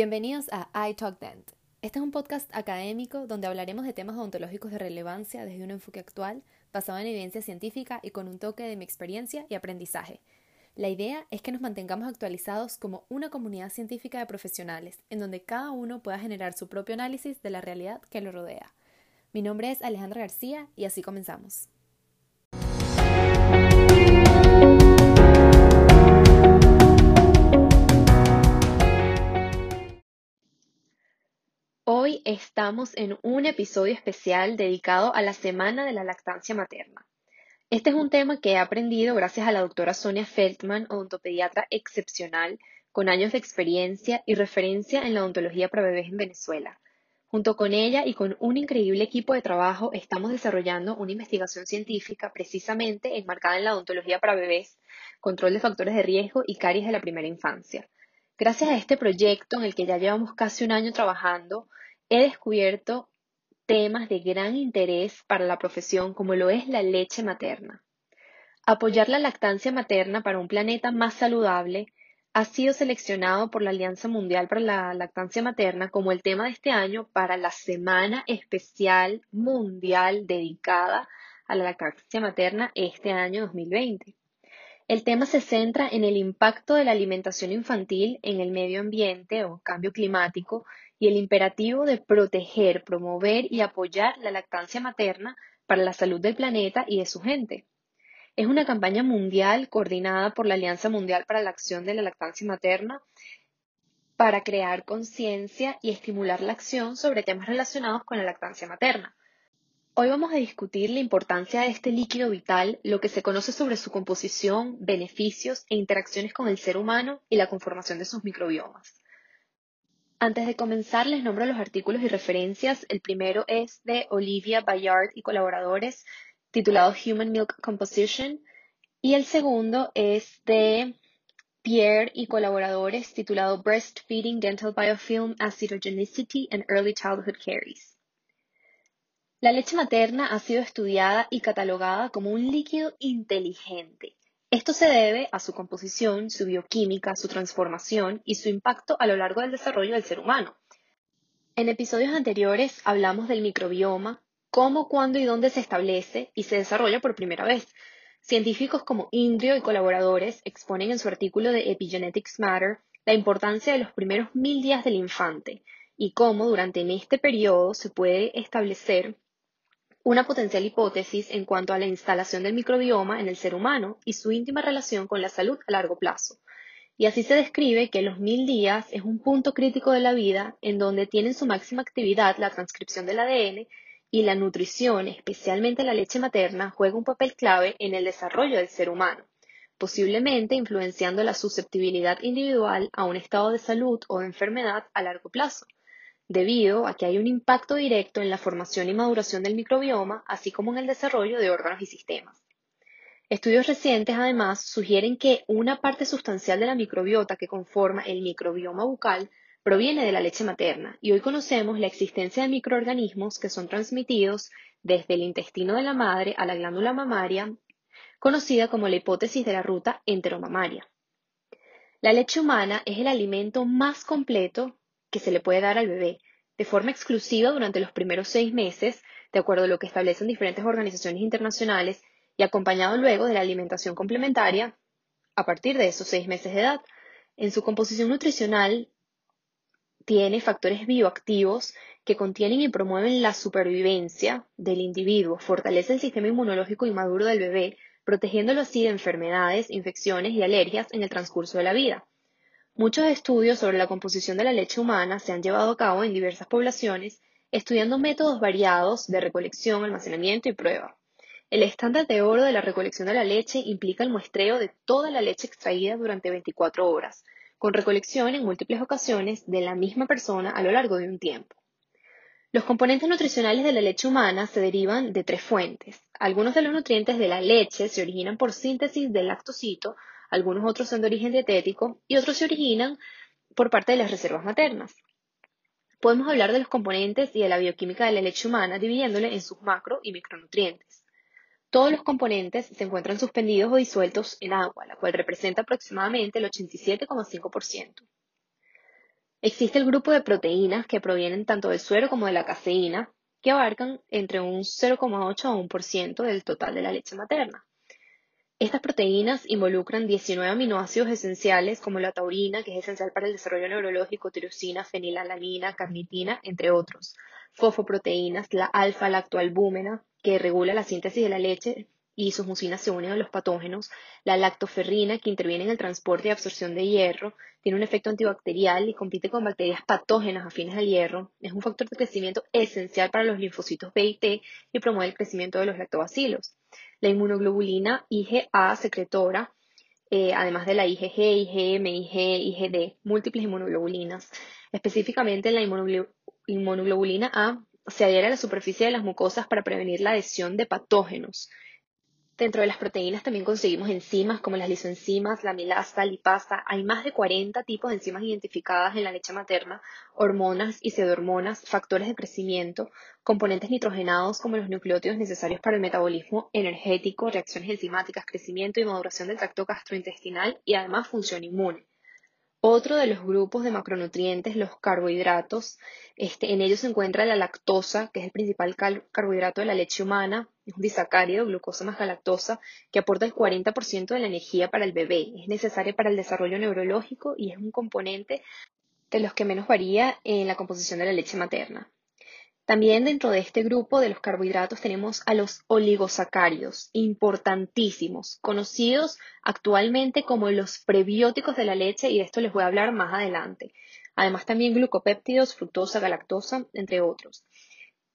Bienvenidos a I Talk Dent. Este es un podcast académico donde hablaremos de temas odontológicos de relevancia desde un enfoque actual, basado en evidencia científica y con un toque de mi experiencia y aprendizaje. La idea es que nos mantengamos actualizados como una comunidad científica de profesionales, en donde cada uno pueda generar su propio análisis de la realidad que lo rodea. Mi nombre es Alejandra García y así comenzamos. Hoy estamos en un episodio especial dedicado a la Semana de la Lactancia Materna. Este es un tema que he aprendido gracias a la doctora Sonia Feldman, odontopediatra excepcional, con años de experiencia y referencia en la odontología para bebés en Venezuela. Junto con ella y con un increíble equipo de trabajo estamos desarrollando una investigación científica precisamente enmarcada en la odontología para bebés, control de factores de riesgo y caries de la primera infancia. Gracias a este proyecto en el que ya llevamos casi un año trabajando, he descubierto temas de gran interés para la profesión como lo es la leche materna. Apoyar la lactancia materna para un planeta más saludable ha sido seleccionado por la Alianza Mundial para la Lactancia Materna como el tema de este año para la Semana Especial Mundial dedicada a la lactancia materna este año 2020. El tema se centra en el impacto de la alimentación infantil en el medio ambiente o cambio climático y el imperativo de proteger, promover y apoyar la lactancia materna para la salud del planeta y de su gente. Es una campaña mundial coordinada por la Alianza Mundial para la Acción de la Lactancia Materna para crear conciencia y estimular la acción sobre temas relacionados con la lactancia materna. Hoy vamos a discutir la importancia de este líquido vital, lo que se conoce sobre su composición, beneficios e interacciones con el ser humano y la conformación de sus microbiomas. Antes de comenzar, les nombro los artículos y referencias. El primero es de Olivia Bayard y colaboradores, titulado Human Milk Composition, y el segundo es de Pierre y colaboradores, titulado Breastfeeding Dental Biofilm Acidogenicity and Early Childhood Caries. La leche materna ha sido estudiada y catalogada como un líquido inteligente. Esto se debe a su composición, su bioquímica, su transformación y su impacto a lo largo del desarrollo del ser humano. En episodios anteriores hablamos del microbioma, cómo, cuándo y dónde se establece y se desarrolla por primera vez. Científicos como Indrio y colaboradores exponen en su artículo de Epigenetics Matter la importancia de los primeros mil días del infante y cómo durante este periodo se puede establecer una potencial hipótesis en cuanto a la instalación del microbioma en el ser humano y su íntima relación con la salud a largo plazo. Y así se describe que los mil días es un punto crítico de la vida en donde tienen su máxima actividad la transcripción del ADN y la nutrición, especialmente la leche materna, juega un papel clave en el desarrollo del ser humano, posiblemente influenciando la susceptibilidad individual a un estado de salud o de enfermedad a largo plazo debido a que hay un impacto directo en la formación y maduración del microbioma, así como en el desarrollo de órganos y sistemas. Estudios recientes, además, sugieren que una parte sustancial de la microbiota que conforma el microbioma bucal proviene de la leche materna y hoy conocemos la existencia de microorganismos que son transmitidos desde el intestino de la madre a la glándula mamaria, conocida como la hipótesis de la ruta enteromamaria. La leche humana es el alimento más completo que se le puede dar al bebé de forma exclusiva durante los primeros seis meses, de acuerdo a lo que establecen diferentes organizaciones internacionales, y acompañado luego de la alimentación complementaria a partir de esos seis meses de edad. En su composición nutricional tiene factores bioactivos que contienen y promueven la supervivencia del individuo, fortalece el sistema inmunológico inmaduro del bebé, protegiéndolo así de enfermedades, infecciones y alergias en el transcurso de la vida. Muchos estudios sobre la composición de la leche humana se han llevado a cabo en diversas poblaciones, estudiando métodos variados de recolección, almacenamiento y prueba. El estándar de oro de la recolección de la leche implica el muestreo de toda la leche extraída durante 24 horas, con recolección en múltiples ocasiones de la misma persona a lo largo de un tiempo. Los componentes nutricionales de la leche humana se derivan de tres fuentes. Algunos de los nutrientes de la leche se originan por síntesis del lactocito, algunos otros son de origen dietético y otros se originan por parte de las reservas maternas. Podemos hablar de los componentes y de la bioquímica de la leche humana dividiéndole en sus macro y micronutrientes. Todos los componentes se encuentran suspendidos o disueltos en agua, la cual representa aproximadamente el 87,5%. Existe el grupo de proteínas que provienen tanto del suero como de la caseína, que abarcan entre un 0,8 a 1% del total de la leche materna. Estas proteínas involucran 19 aminoácidos esenciales como la taurina, que es esencial para el desarrollo neurológico, tirosina, fenilalanina, carnitina, entre otros. Fosfoproteínas, la alfa-lactoalbúmena, que regula la síntesis de la leche y sus mucinas se unen a los patógenos. La lactoferrina, que interviene en el transporte y absorción de hierro, tiene un efecto antibacterial y compite con bacterias patógenas afines al hierro. Es un factor de crecimiento esencial para los linfocitos B y T y promueve el crecimiento de los lactobacilos. La inmunoglobulina IgA secretora, eh, además de la IgG, IgM, Ig, IgD, múltiples inmunoglobulinas. Específicamente la inmunoglobulina A se adhiere a la superficie de las mucosas para prevenir la adhesión de patógenos. Dentro de las proteínas también conseguimos enzimas como las lisoenzimas, la milasa, lipasa. Hay más de 40 tipos de enzimas identificadas en la leche materna, hormonas y pseudohormonas, factores de crecimiento, componentes nitrogenados como los nucleótidos necesarios para el metabolismo energético, reacciones enzimáticas, crecimiento y maduración del tracto gastrointestinal y además función inmune. Otro de los grupos de macronutrientes, los carbohidratos, este, en ellos se encuentra la lactosa, que es el principal carbohidrato de la leche humana, es un disacárido, glucosa más galactosa, que aporta el 40% de la energía para el bebé. Es necesaria para el desarrollo neurológico y es un componente de los que menos varía en la composición de la leche materna. También dentro de este grupo de los carbohidratos tenemos a los oligosacáridos, importantísimos, conocidos actualmente como los prebióticos de la leche y de esto les voy a hablar más adelante. Además también glucopéptidos, fructosa, galactosa, entre otros.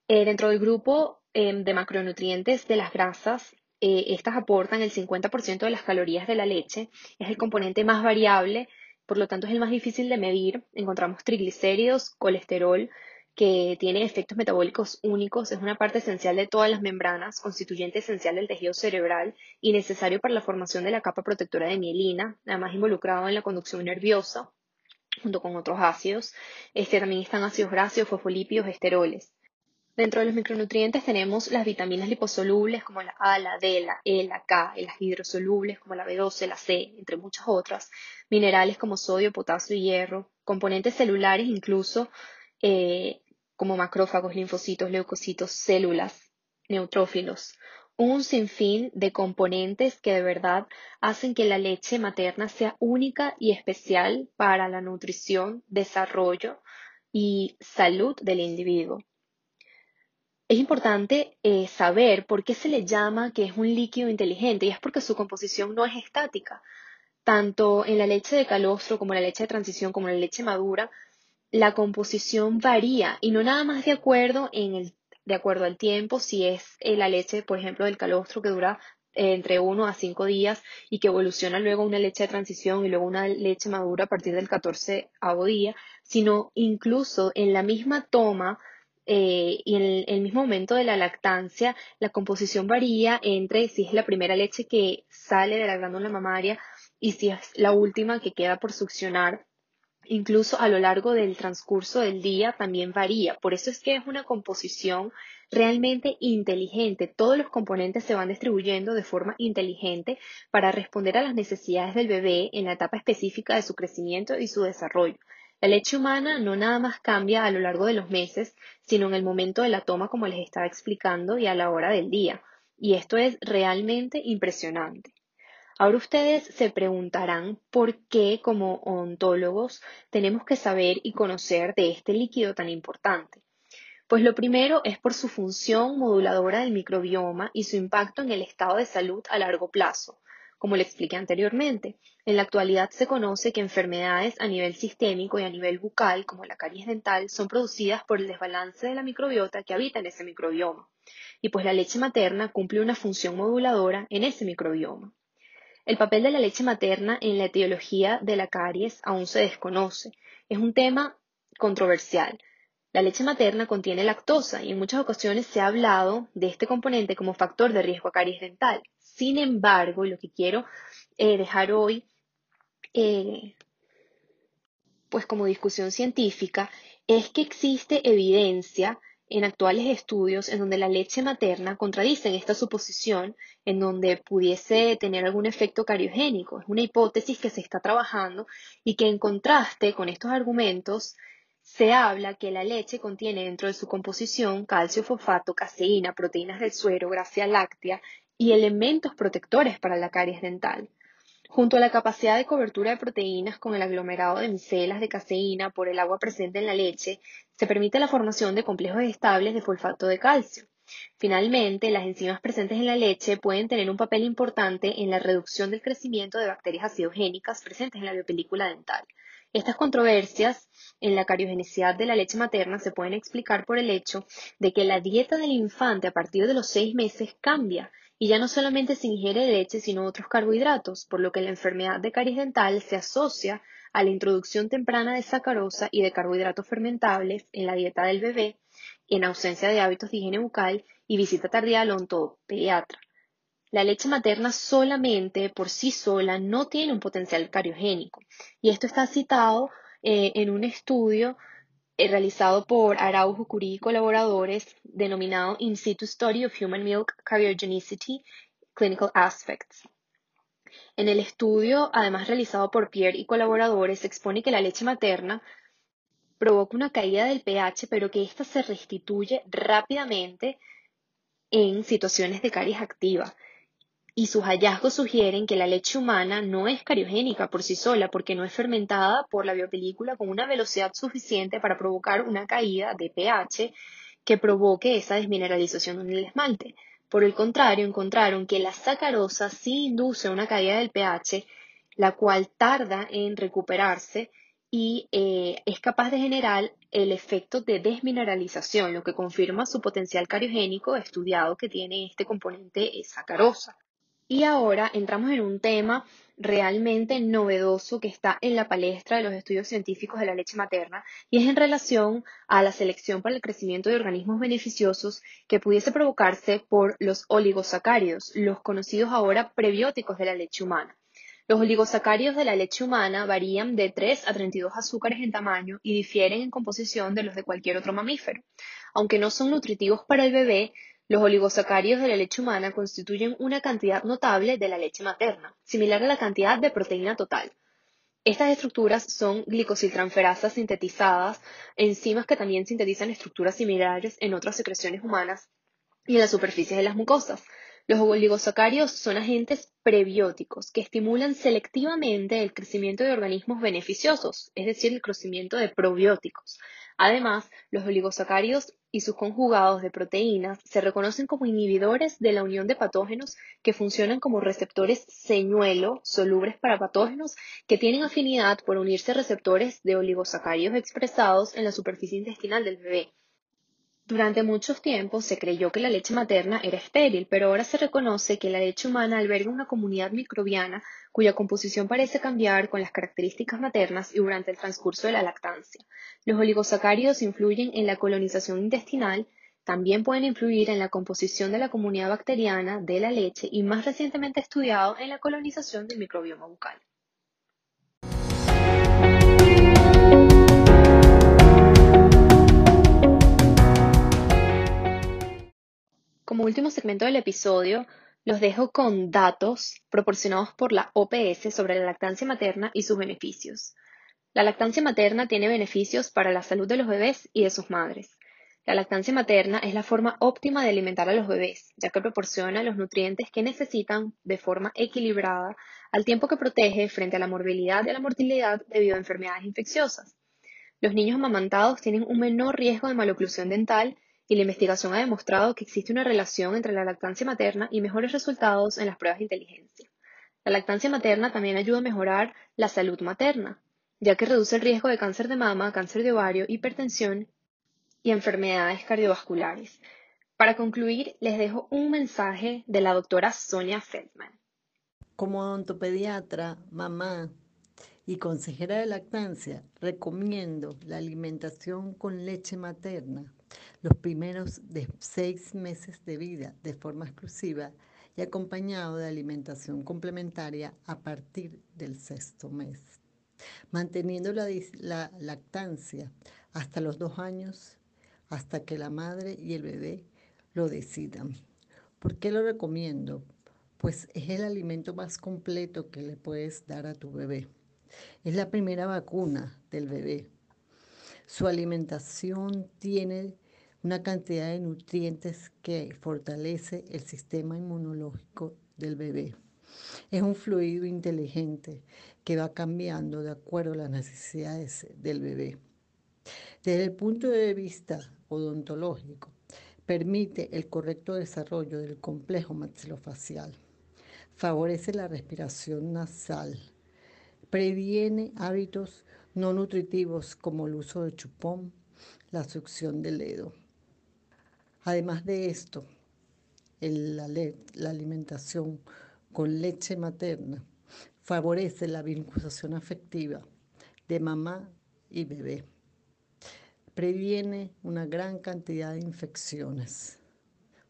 Eh, dentro del grupo em, de macronutrientes de las grasas, eh, estas aportan el 50% de las calorías de la leche, es el componente más variable, por lo tanto es el más difícil de medir. Encontramos triglicéridos, colesterol, que tiene efectos metabólicos únicos, es una parte esencial de todas las membranas, constituyente esencial del tejido cerebral y necesario para la formación de la capa protectora de mielina, además involucrado en la conducción nerviosa, junto con otros ácidos. Este, también están ácidos grasos, fosfolípidos, esteroles. Dentro de los micronutrientes tenemos las vitaminas liposolubles como la A, la D, la E, la K, y las hidrosolubles como la B12, la C, entre muchas otras, minerales como sodio, potasio y hierro, componentes celulares incluso eh, como macrófagos, linfocitos, leucocitos, células, neutrófilos, un sinfín de componentes que de verdad hacen que la leche materna sea única y especial para la nutrición, desarrollo y salud del individuo. Es importante eh, saber por qué se le llama que es un líquido inteligente y es porque su composición no es estática. Tanto en la leche de calostro como en la leche de transición como en la leche madura, la composición varía y no nada más de acuerdo en el de acuerdo al tiempo, si es eh, la leche, por ejemplo, del calostro que dura eh, entre 1 a 5 días y que evoluciona luego una leche de transición y luego una leche madura a partir del 14 día, sino incluso en la misma toma eh, y en el, el, mismo momento de la lactancia, la composición varía entre si es la primera leche que sale de la glándula mamaria y si es la última que queda por succionar incluso a lo largo del transcurso del día también varía. Por eso es que es una composición realmente inteligente. Todos los componentes se van distribuyendo de forma inteligente para responder a las necesidades del bebé en la etapa específica de su crecimiento y su desarrollo. La leche humana no nada más cambia a lo largo de los meses, sino en el momento de la toma, como les estaba explicando, y a la hora del día. Y esto es realmente impresionante. Ahora ustedes se preguntarán por qué como ontólogos tenemos que saber y conocer de este líquido tan importante. Pues lo primero es por su función moduladora del microbioma y su impacto en el estado de salud a largo plazo. Como le expliqué anteriormente, en la actualidad se conoce que enfermedades a nivel sistémico y a nivel bucal, como la caries dental, son producidas por el desbalance de la microbiota que habita en ese microbioma. Y pues la leche materna cumple una función moduladora en ese microbioma. El papel de la leche materna en la etiología de la caries aún se desconoce. Es un tema controversial. La leche materna contiene lactosa y en muchas ocasiones se ha hablado de este componente como factor de riesgo a caries dental. Sin embargo, lo que quiero eh, dejar hoy, eh, pues como discusión científica, es que existe evidencia en actuales estudios en donde la leche materna contradice esta suposición en donde pudiese tener algún efecto cariogénico. Es una hipótesis que se está trabajando y que en contraste con estos argumentos se habla que la leche contiene dentro de su composición calcio, fosfato, caseína, proteínas del suero, grasa láctea y elementos protectores para la caries dental. Junto a la capacidad de cobertura de proteínas con el aglomerado de micelas de caseína por el agua presente en la leche, se permite la formación de complejos estables de fosfato de calcio. Finalmente, las enzimas presentes en la leche pueden tener un papel importante en la reducción del crecimiento de bacterias acidogénicas presentes en la biopelícula dental. Estas controversias en la cariogenicidad de la leche materna se pueden explicar por el hecho de que la dieta del infante a partir de los seis meses cambia y ya no solamente se ingiere leche, sino otros carbohidratos, por lo que la enfermedad de caries dental se asocia a la introducción temprana de sacarosa y de carbohidratos fermentables en la dieta del bebé, en ausencia de hábitos de higiene bucal y visita tardía al odontopediatra. La leche materna solamente por sí sola no tiene un potencial cariogénico, y esto está citado eh, en un estudio realizado por Araujo Curí y colaboradores, denominado In situ Study of Human Milk Cariogenicity Clinical Aspects. En el estudio, además realizado por Pierre y colaboradores, se expone que la leche materna provoca una caída del pH, pero que ésta se restituye rápidamente en situaciones de caries activa y sus hallazgos sugieren que la leche humana no es cariogénica por sí sola porque no es fermentada por la biopelícula con una velocidad suficiente para provocar una caída de pH que provoque esa desmineralización en el esmalte. Por el contrario, encontraron que la sacarosa sí induce una caída del pH, la cual tarda en recuperarse y eh, es capaz de generar el efecto de desmineralización, lo que confirma su potencial cariogénico estudiado que tiene este componente sacarosa. Y ahora entramos en un tema realmente novedoso que está en la palestra de los estudios científicos de la leche materna y es en relación a la selección para el crecimiento de organismos beneficiosos que pudiese provocarse por los oligosacáridos, los conocidos ahora prebióticos de la leche humana. Los oligosacáridos de la leche humana varían de 3 a 32 azúcares en tamaño y difieren en composición de los de cualquier otro mamífero. Aunque no son nutritivos para el bebé, los oligosacáridos de la leche humana constituyen una cantidad notable de la leche materna, similar a la cantidad de proteína total. Estas estructuras son glicosiltransferasas sintetizadas, enzimas que también sintetizan estructuras similares en otras secreciones humanas y en la superficie de las mucosas. Los oligosacáridos son agentes prebióticos que estimulan selectivamente el crecimiento de organismos beneficiosos, es decir, el crecimiento de probióticos. Además, los oligosacáridos y sus conjugados de proteínas se reconocen como inhibidores de la unión de patógenos que funcionan como receptores señuelo solubles para patógenos que tienen afinidad por unirse a receptores de oligosacáridos expresados en la superficie intestinal del bebé. Durante muchos tiempos se creyó que la leche materna era estéril, pero ahora se reconoce que la leche humana alberga una comunidad microbiana cuya composición parece cambiar con las características maternas y durante el transcurso de la lactancia. Los oligosacáridos influyen en la colonización intestinal, también pueden influir en la composición de la comunidad bacteriana de la leche y más recientemente estudiado en la colonización del microbioma bucal. Como último segmento del episodio, los dejo con datos proporcionados por la OPS sobre la lactancia materna y sus beneficios. La lactancia materna tiene beneficios para la salud de los bebés y de sus madres. La lactancia materna es la forma óptima de alimentar a los bebés, ya que proporciona los nutrientes que necesitan de forma equilibrada, al tiempo que protege frente a la morbilidad y a la mortalidad debido a enfermedades infecciosas. Los niños amamantados tienen un menor riesgo de maloclusión dental y la investigación ha demostrado que existe una relación entre la lactancia materna y mejores resultados en las pruebas de inteligencia. La lactancia materna también ayuda a mejorar la salud materna, ya que reduce el riesgo de cáncer de mama, cáncer de ovario, hipertensión y enfermedades cardiovasculares. Para concluir, les dejo un mensaje de la doctora Sonia Feldman. Como odontopediatra, mamá y consejera de lactancia, recomiendo la alimentación con leche materna los primeros de seis meses de vida de forma exclusiva y acompañado de alimentación complementaria a partir del sexto mes. Manteniendo la, lactancia hasta los dos años hasta que la madre y el bebé lo decidan. ¿Por qué lo recomiendo? Pues es el alimento más completo que le puedes dar a tu bebé. Es la primera vacuna del bebé. Su alimentación tiene una cantidad de nutrientes que fortalece el sistema inmunológico del bebé. Es un fluido inteligente que va cambiando de acuerdo a las necesidades del bebé. Desde el punto de vista odontológico, permite el correcto desarrollo del complejo maxilofacial, favorece la respiración nasal, previene hábitos no nutritivos como el uso de chupón, la succión del dedo. Además de esto, la, la alimentación con leche materna favorece la vinculación afectiva de mamá y bebé. Previene una gran cantidad de infecciones.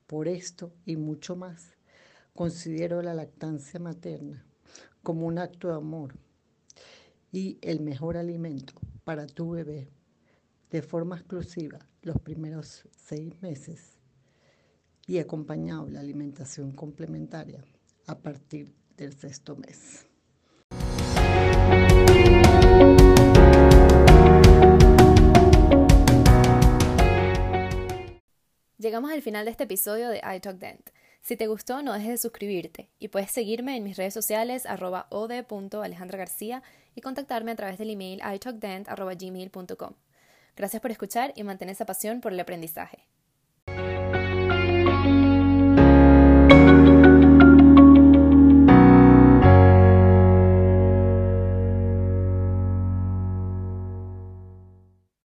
Por esto y mucho más, considero la lactancia materna como un acto de amor y el mejor alimento para tu bebé de forma exclusiva los primeros seis meses y acompañado la alimentación complementaria a partir del sexto mes. Llegamos al final de este episodio de iTalk Dent. Si te gustó, no dejes de suscribirte y puedes seguirme en mis redes sociales arroba od.alejandragarcía y contactarme a través del email italkdent.gmail.com. Gracias por escuchar y mantén esa pasión por el aprendizaje.